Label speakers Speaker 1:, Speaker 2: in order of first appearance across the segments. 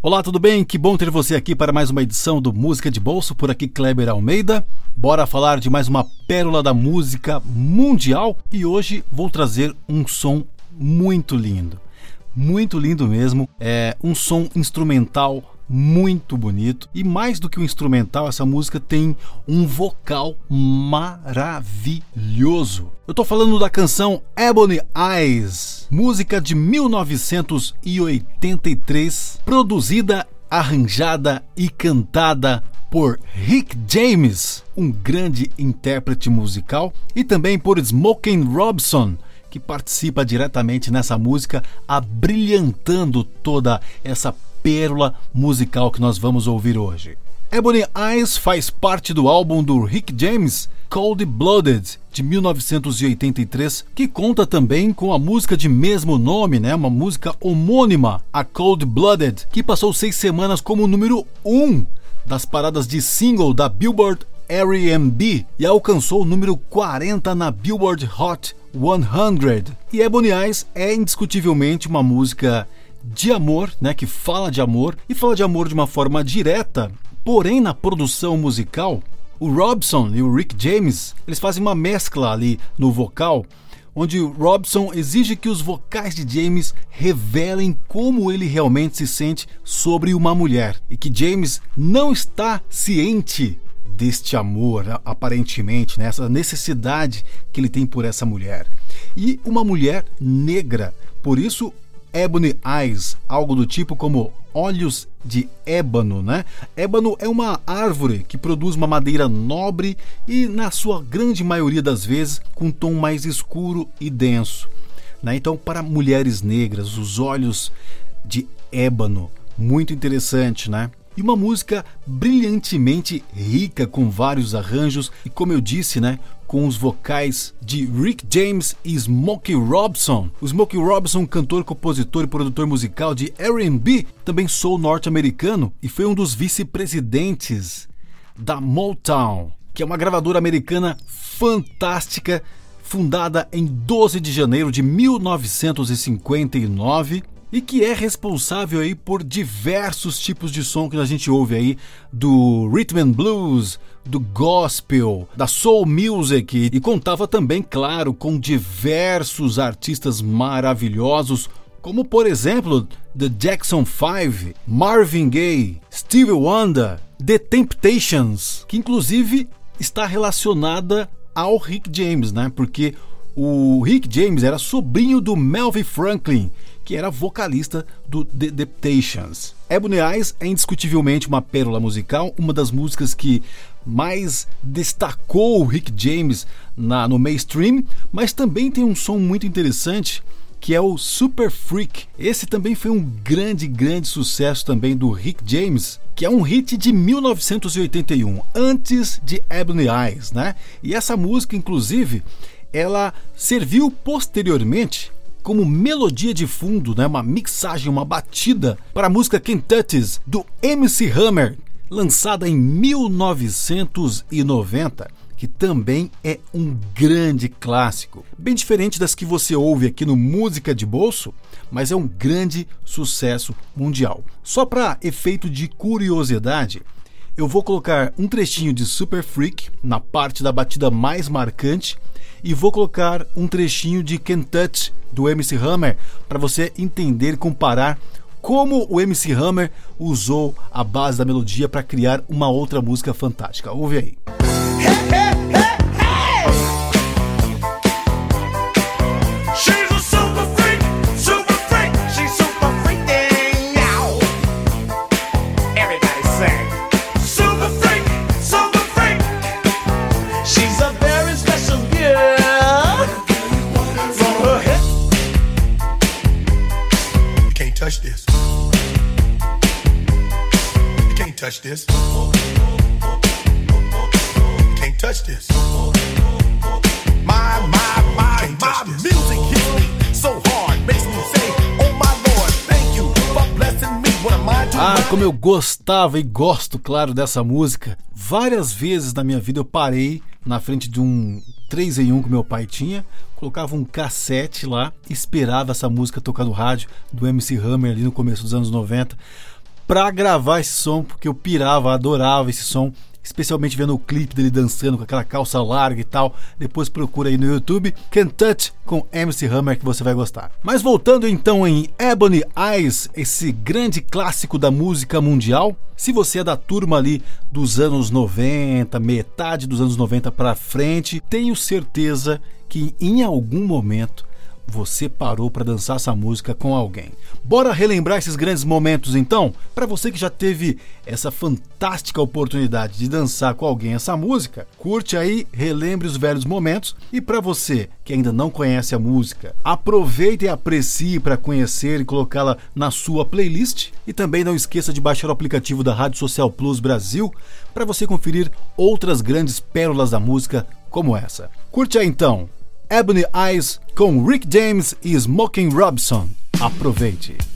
Speaker 1: Olá, tudo bem? Que bom ter você aqui para mais uma edição do Música de Bolso. Por aqui, Kleber Almeida. Bora falar de mais uma pérola da música mundial e hoje vou trazer um som muito lindo. Muito lindo mesmo. É um som instrumental muito bonito. E mais do que um instrumental, essa música tem um vocal maravilhoso. Eu tô falando da canção Ebony Eyes, música de 1983, produzida, arranjada e cantada por Rick James, um grande intérprete musical, e também por Smokey Robson, que participa diretamente nessa música, abrilhantando toda essa pérola musical que nós vamos ouvir hoje. Ebony Eyes faz parte do álbum do Rick James, Cold Blooded, de 1983, que conta também com a música de mesmo nome, né? uma música homônima, a Cold Blooded, que passou seis semanas como número 1 um das paradas de single da Billboard R&B e alcançou o número 40 na Billboard Hot 100. E Ebony Eyes é indiscutivelmente uma música de amor, né, que fala de amor e fala de amor de uma forma direta, porém na produção musical, o Robson e o Rick James, eles fazem uma mescla ali no vocal, onde o Robson exige que os vocais de James revelem como ele realmente se sente sobre uma mulher e que James não está ciente deste amor, aparentemente, né, necessidade que ele tem por essa mulher. E uma mulher negra. Por isso, Ebony Eyes, algo do tipo como olhos de ébano, né? Ébano é uma árvore que produz uma madeira nobre e, na sua grande maioria das vezes, com um tom mais escuro e denso. Né? Então, para mulheres negras, os olhos de ébano, muito interessante, né? E uma música brilhantemente rica com vários arranjos e, como eu disse, né, com os vocais de Rick James e Smokey Robson. O Smokey Robson, cantor, compositor e produtor musical de R&B, também sou norte-americano e foi um dos vice-presidentes da Motown, que é uma gravadora americana fantástica, fundada em 12 de janeiro de 1959 e que é responsável aí por diversos tipos de som que a gente ouve aí do rhythm and blues, do gospel, da soul music e contava também, claro, com diversos artistas maravilhosos, como por exemplo The Jackson 5, Marvin Gaye, Stevie Wonder, The Temptations, que inclusive está relacionada ao Rick James, né? Porque o Rick James era sobrinho do Melvin Franklin, que era vocalista do The Temptations. Ebony Eyes é indiscutivelmente uma pérola musical, uma das músicas que mais destacou o Rick James na, no mainstream, mas também tem um som muito interessante que é o Super Freak. Esse também foi um grande, grande sucesso também do Rick James, que é um hit de 1981, antes de Ebony Eyes, né? E essa música, inclusive, ela serviu posteriormente como melodia de fundo, né, uma mixagem, uma batida para a música Kentucky's do MC Hammer, lançada em 1990, que também é um grande clássico. Bem diferente das que você ouve aqui no Música de Bolso, mas é um grande sucesso mundial. Só para efeito de curiosidade, eu vou colocar um trechinho de Super Freak na parte da batida mais marcante e vou colocar um trechinho de Touch do MC Hammer para você entender e comparar como o MC Hammer usou a base da melodia para criar uma outra música fantástica. Ouve aí. Touch this. Can't touch this. My, my, my, my music hits me so hard, makes me say, oh my Lord, thank you for blessing me. What am I doing? Ah, como eu gostava e gosto, claro, dessa música. Várias vezes na minha vida eu parei na frente de um 3 em 1 que meu pai tinha, colocava um cassete lá, esperava essa música tocar no rádio do MC Hammer ali no começo dos anos 90 pra gravar esse som, porque eu pirava, adorava esse som especialmente vendo o clipe dele dançando com aquela calça larga e tal. Depois procura aí no YouTube Can't Touch com MC Hammer que você vai gostar. Mas voltando então em Ebony Eyes, esse grande clássico da música mundial. Se você é da turma ali dos anos 90, metade dos anos 90 para frente, tenho certeza que em algum momento você parou para dançar essa música com alguém. Bora relembrar esses grandes momentos então? Para você que já teve essa fantástica oportunidade de dançar com alguém essa música, curte aí, relembre os velhos momentos e para você que ainda não conhece a música, aproveite e aprecie para conhecer e colocá-la na sua playlist e também não esqueça de baixar o aplicativo da Rádio Social Plus Brasil para você conferir outras grandes pérolas da música como essa. Curte aí então. Ebony Eyes com Rick James e Smoking Robson. Aproveite!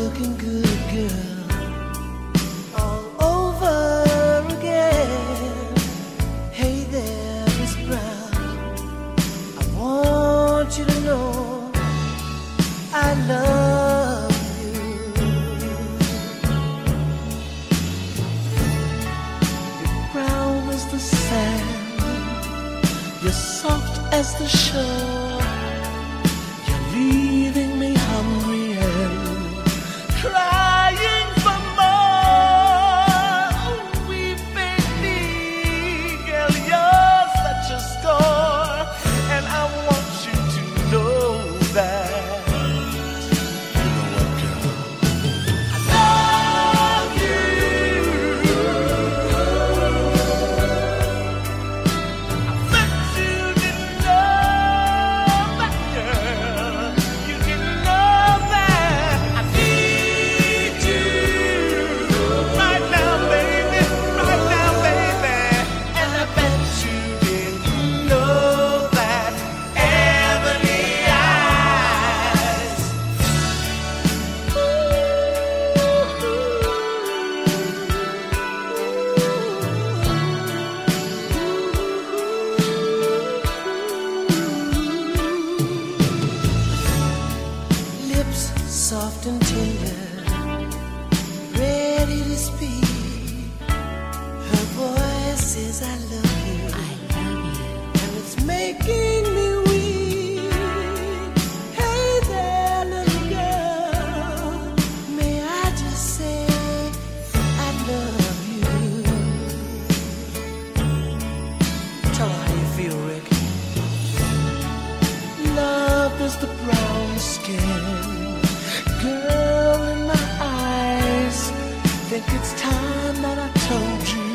Speaker 2: looking good, girl. All over again. Hey there, Miss Brown. I want you to know I love you. You're brown as the sand. You're soft as the shore. Time that I told you.